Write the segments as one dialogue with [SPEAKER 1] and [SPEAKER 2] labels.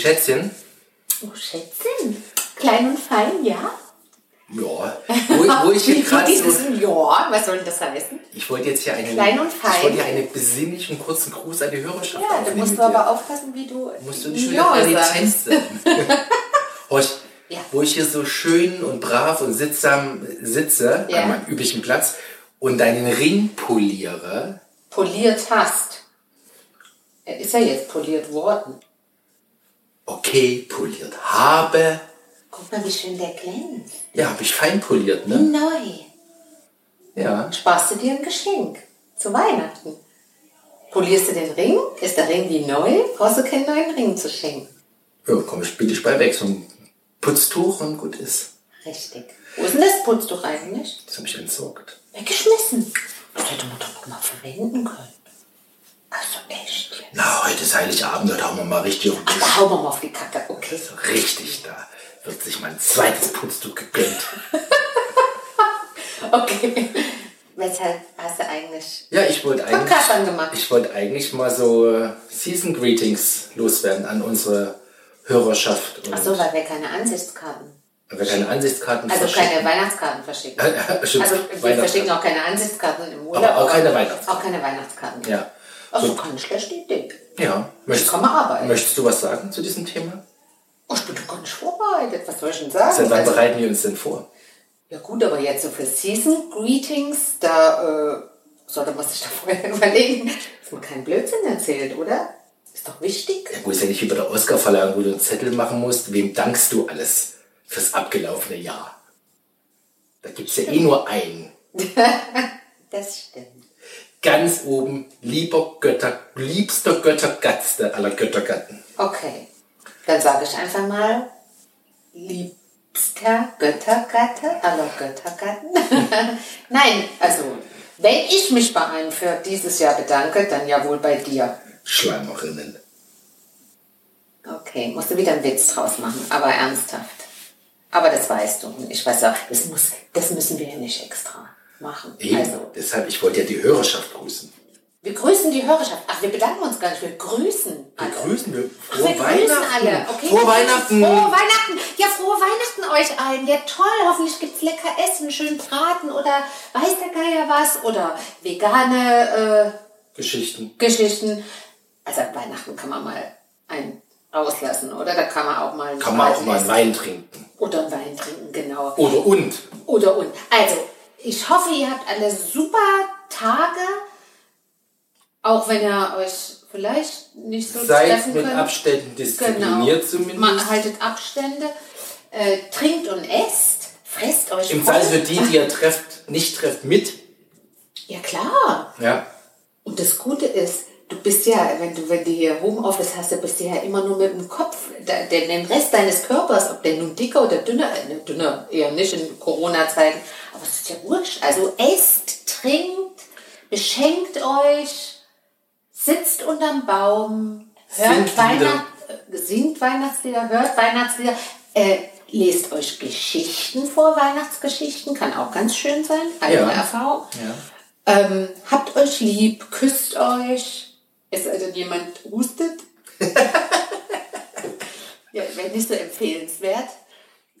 [SPEAKER 1] Schätzchen.
[SPEAKER 2] Oh, Schätzchen. Klein und fein, ja?
[SPEAKER 1] Ja. Wo, wo ich hier gerade so,
[SPEAKER 2] Ja, was soll denn das heißen?
[SPEAKER 1] Ich wollte jetzt hier einen,
[SPEAKER 2] Klein und fein.
[SPEAKER 1] Ich wollte hier einen besinnlichen kurzen Gruß an die Hörerschaft
[SPEAKER 2] Ja, da musst du aber
[SPEAKER 1] dir.
[SPEAKER 2] aufpassen, wie du
[SPEAKER 1] Musst du nicht wieder
[SPEAKER 2] sagst.
[SPEAKER 1] Qualität sein. Horch,
[SPEAKER 2] Ja.
[SPEAKER 1] wo ich hier so schön und brav und sittsam sitze,
[SPEAKER 2] Ja.
[SPEAKER 1] an meinem üblichen Platz, und deinen Ring poliere,
[SPEAKER 2] Poliert hast. Ist ja jetzt poliert worden.
[SPEAKER 1] Okay, poliert habe,
[SPEAKER 2] Guck mal, wie schön der glänzt.
[SPEAKER 1] ja, habe ich fein poliert,
[SPEAKER 2] Wie
[SPEAKER 1] ne?
[SPEAKER 2] neu.
[SPEAKER 1] Ja.
[SPEAKER 2] Sparst du dir ein Geschenk zu Weihnachten. Polierst du den Ring? Ist der Ring wie neu? Brauchst du keinen neuen Ring zu schenken.
[SPEAKER 1] Ja, komm, ich bitte ich bei weg, so ein Putztuch und gut ist.
[SPEAKER 2] Richtig. Wo ist denn das Putztuch eigentlich?
[SPEAKER 1] Das habe ich entsorgt.
[SPEAKER 2] Weggeschmissen. Das hätte man doch mal verwenden können. Also echt jetzt.
[SPEAKER 1] Na, heute ist Heiligabend, da hauen wir mal richtig auf den Tisch.
[SPEAKER 2] Da hauen wir mal auf die Kacke, okay.
[SPEAKER 1] So richtig, da wird sich mein zweites Putztuch gegönnt.
[SPEAKER 2] Okay. Weshalb hast du eigentlich
[SPEAKER 1] Ja, ich wollte eigentlich,
[SPEAKER 2] angemacht?
[SPEAKER 1] ich wollte eigentlich mal so äh, Season Greetings loswerden an unsere Hörerschaft.
[SPEAKER 2] Achso, weil wir keine Ansichtskarten.
[SPEAKER 1] Wir keine Ansichtskarten
[SPEAKER 2] Also
[SPEAKER 1] verschicken.
[SPEAKER 2] keine Weihnachtskarten verschicken.
[SPEAKER 1] Stimmt,
[SPEAKER 2] Also wir verschicken auch keine Ansichtskarten im Urlaub.
[SPEAKER 1] Aber auch keine Weihnachtskarten.
[SPEAKER 2] Auch keine Weihnachtskarten.
[SPEAKER 1] Ja.
[SPEAKER 2] Also keine schlechte Idee.
[SPEAKER 1] Ja. Möchtest,
[SPEAKER 2] kann man arbeiten.
[SPEAKER 1] möchtest du was sagen zu diesem Thema?
[SPEAKER 2] Oh, ich bin doch gar nicht vorbereitet. Was soll ich denn sagen?
[SPEAKER 1] Seit wann
[SPEAKER 2] Also-
[SPEAKER 1] bereiten wir uns denn vor?
[SPEAKER 2] Ja gut, aber jetzt so für Season Greetings, da äh, sollte man sich da vorher überlegen, dass man keinen Blödsinn erzählt, oder? Ist doch wichtig.
[SPEAKER 1] Ja, gut, ist ja nicht wie bei der Oscar-Verleihung, wo du einen Zettel machen musst. Wem dankst du alles fürs abgelaufene Jahr? Da gibt's ja eh nur einen.
[SPEAKER 2] Das stimmt.
[SPEAKER 1] Ganz oben, lieber Götter, liebster Göttergatzte aller Göttergatten.
[SPEAKER 2] Okay. Dann sage ich einfach mal, liebster Göttergatte aller Göttergatten. Nein, also, wenn ich mich bei einem für dieses Jahr bedanke, dann ja wohl bei dir.
[SPEAKER 1] Schleimerinnen.
[SPEAKER 2] Okay, musst du wieder einen Witz draus machen, aber ernsthaft. Aber das weißt du. Ich weiß auch, das, muss, das müssen wir ja nicht extra machen.
[SPEAKER 1] Eben.
[SPEAKER 2] Also,
[SPEAKER 1] Deshalb, ich wollte ja die Hörerschaft grüßen.
[SPEAKER 2] wir grüßen die Hörerschaft. Ach, wir bedanken uns gar nicht, wir grüßen
[SPEAKER 1] Wir
[SPEAKER 2] alle.
[SPEAKER 1] grüßen wir.
[SPEAKER 2] Ach,
[SPEAKER 1] Frohe
[SPEAKER 2] wir grüßen
[SPEAKER 1] Weihnachten.
[SPEAKER 2] alle. Okay,
[SPEAKER 1] Frohe. Weihnachten.
[SPEAKER 2] Frohe Weihnachten. Ja, frohe Weihnachten euch allen. Ja, toll. Hoffentlich gibt's lecker Essen, schön braten oder weiß der Geier was oder vegane
[SPEAKER 1] Geschichten.
[SPEAKER 2] äh, Geschichten. Also an Weihnachten kann man mal einen rauslassen, oder? Da kann man auch mal
[SPEAKER 1] Kann man auch mal einen Wein trinken.
[SPEAKER 2] Oder Wein trinken, genau.
[SPEAKER 1] Oder und.
[SPEAKER 2] Oder und. Also, ich hoffe, ihr habt alle super Tage, auch wenn ihr euch vielleicht nicht so
[SPEAKER 1] Seid
[SPEAKER 2] treffen
[SPEAKER 1] mit
[SPEAKER 2] könnt.
[SPEAKER 1] Abständen diszipliniert zumindest.
[SPEAKER 2] Ma- haltet Abstände, äh, trinkt und esst, fresst euch
[SPEAKER 1] Im. Fall für die, die ihr trefft, nicht trefft, mit.
[SPEAKER 2] Ja, klar.
[SPEAKER 1] Ja.
[SPEAKER 2] Und das Gute ist, du bist ja, wenn du, wenn du hier Homeoffice hast, dann bist du ja immer nur mit dem Kopf, da- den, Rest deines Körpers, ob der nun dicker oder dünner, äh, ne, dünner eher nicht in Corona-Zeiten, aber es ist ja wurscht. Also esst, trinkt, beschenkt euch, sitzt unterm Baum, hört
[SPEAKER 1] Singt
[SPEAKER 2] Weihnacht, äh, singt Weihnachtslieder, hört Weihnachtslieder, äh, lest euch Geschichten vor, Weihnachtsgeschichten, kann auch ganz schön sein, eigene
[SPEAKER 1] Ja.
[SPEAKER 2] Erfahrung.
[SPEAKER 1] ja.
[SPEAKER 2] Ähm, habt euch lieb, küsst euch. Sei denn, jemand hustet. ja, wäre nicht so empfehlenswert.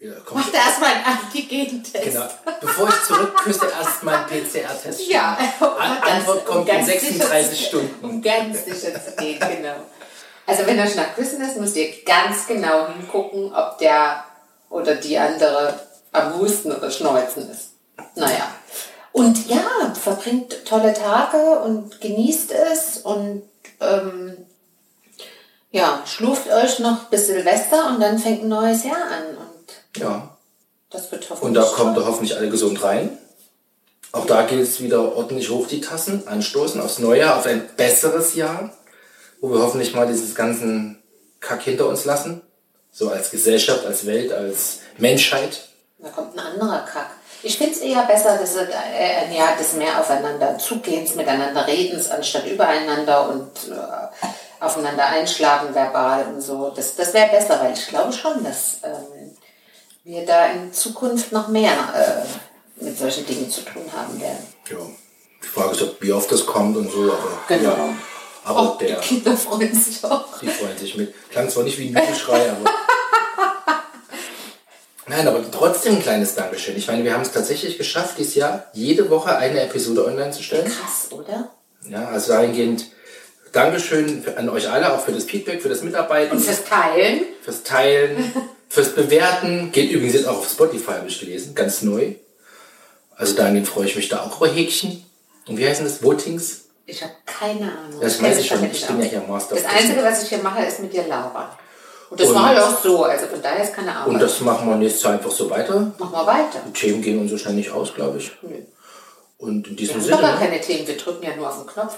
[SPEAKER 1] ja.
[SPEAKER 2] Macht erstmal einen Antigen-Test.
[SPEAKER 1] Genau. Bevor ich zurückküsse, erst mal einen PCR-Test.
[SPEAKER 2] Ja,
[SPEAKER 1] An Antwort kommt in
[SPEAKER 2] ganz
[SPEAKER 1] 36
[SPEAKER 2] sicher zu-
[SPEAKER 1] Stunden.
[SPEAKER 2] Um ganz sicher zu gehen, genau. Also wenn euch nach Küssen ist, müsst ihr ganz genau hingucken, ob der oder die andere am Husten oder Schneuzen ist. Naja. Und ja, verbringt tolle Tage und genießt es und ähm, ja, schluft euch noch bis Silvester und dann fängt ein neues Jahr an. Und
[SPEAKER 1] Ja.
[SPEAKER 2] das wird
[SPEAKER 1] Und
[SPEAKER 2] hoffentlich
[SPEAKER 1] da kommt ihr hoffentlich alle gesund rein. Auch da gilt es wieder ordentlich hoch die Tassen, anstoßen aufs neue Jahr, auf ein besseres Jahr, wo wir hoffentlich mal dieses ganzen Kack hinter uns lassen. So als Gesellschaft, als Welt, als Menschheit.
[SPEAKER 2] Da kommt ein anderer Kack. Ich finde es eher besser, dass es, äh, ja, das mehr aufeinander zugehens, miteinander redens, anstatt übereinander und äh, aufeinander einschlagen verbal und so. Das, das wäre besser, weil ich glaube schon, dass ähm, wir da in Zukunft noch mehr äh, mit solchen Dingen zu tun haben werden.
[SPEAKER 1] Ja. Die Frage ist, wie oft das kommt und so. Aber
[SPEAKER 2] Genau.
[SPEAKER 1] Ja. Aber
[SPEAKER 2] Oh, die
[SPEAKER 1] der,
[SPEAKER 2] Kinder freuen sich auch.
[SPEAKER 1] die freuen sich mit. Klang zwar nicht wie ein Jubelschrei, aber. Nein, aber trotzdem ein kleines Dankeschön. Ich meine, wir haben es tatsächlich geschafft, dieses Jahr jede Woche eine Episode online zu stellen.
[SPEAKER 2] Krass, oder?
[SPEAKER 1] Ja, also dahingehend Dankeschön an euch alle, auch für das Feedback, für das Mitarbeiten,
[SPEAKER 2] Und fürs Teilen.
[SPEAKER 1] fürs Teilen, fürs Bewerten. Geht übrigens jetzt auch auf Spotify, habe ich gelesen, ganz neu. Also dahingehend freue ich mich da auch über Häkchen. Und wie heißen das? Votings?
[SPEAKER 2] Ich habe keine Ahnung.
[SPEAKER 1] Das weiß ich schon. Ich bin ja hier Master
[SPEAKER 2] Das Einzige, was ich hier mache, ist mit dir Laura. Und das
[SPEAKER 1] Und-
[SPEAKER 2] mache ich auch so. Also von daher ist keine Arbeit.
[SPEAKER 1] Und das machen wir nächstes Jahr einfach so weiter.
[SPEAKER 2] Machen wir weiter.
[SPEAKER 1] Die Themen gehen uns so schnell nicht aus, glaube ich.
[SPEAKER 2] Nö.
[SPEAKER 1] Und in
[SPEAKER 2] Wir
[SPEAKER 1] diesem
[SPEAKER 2] haben
[SPEAKER 1] Sinne,
[SPEAKER 2] doch gar
[SPEAKER 1] ne?
[SPEAKER 2] keine Themen. Wir drücken ja nur auf den Knopf.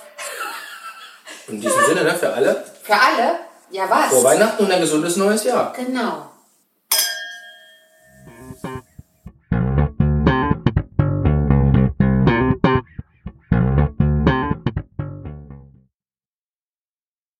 [SPEAKER 1] in diesem Sinne, ne, für alle,
[SPEAKER 2] Für alle? Ja, was?
[SPEAKER 1] frohe Weihnachten und ein gesundes neues Jahr.
[SPEAKER 2] Genau.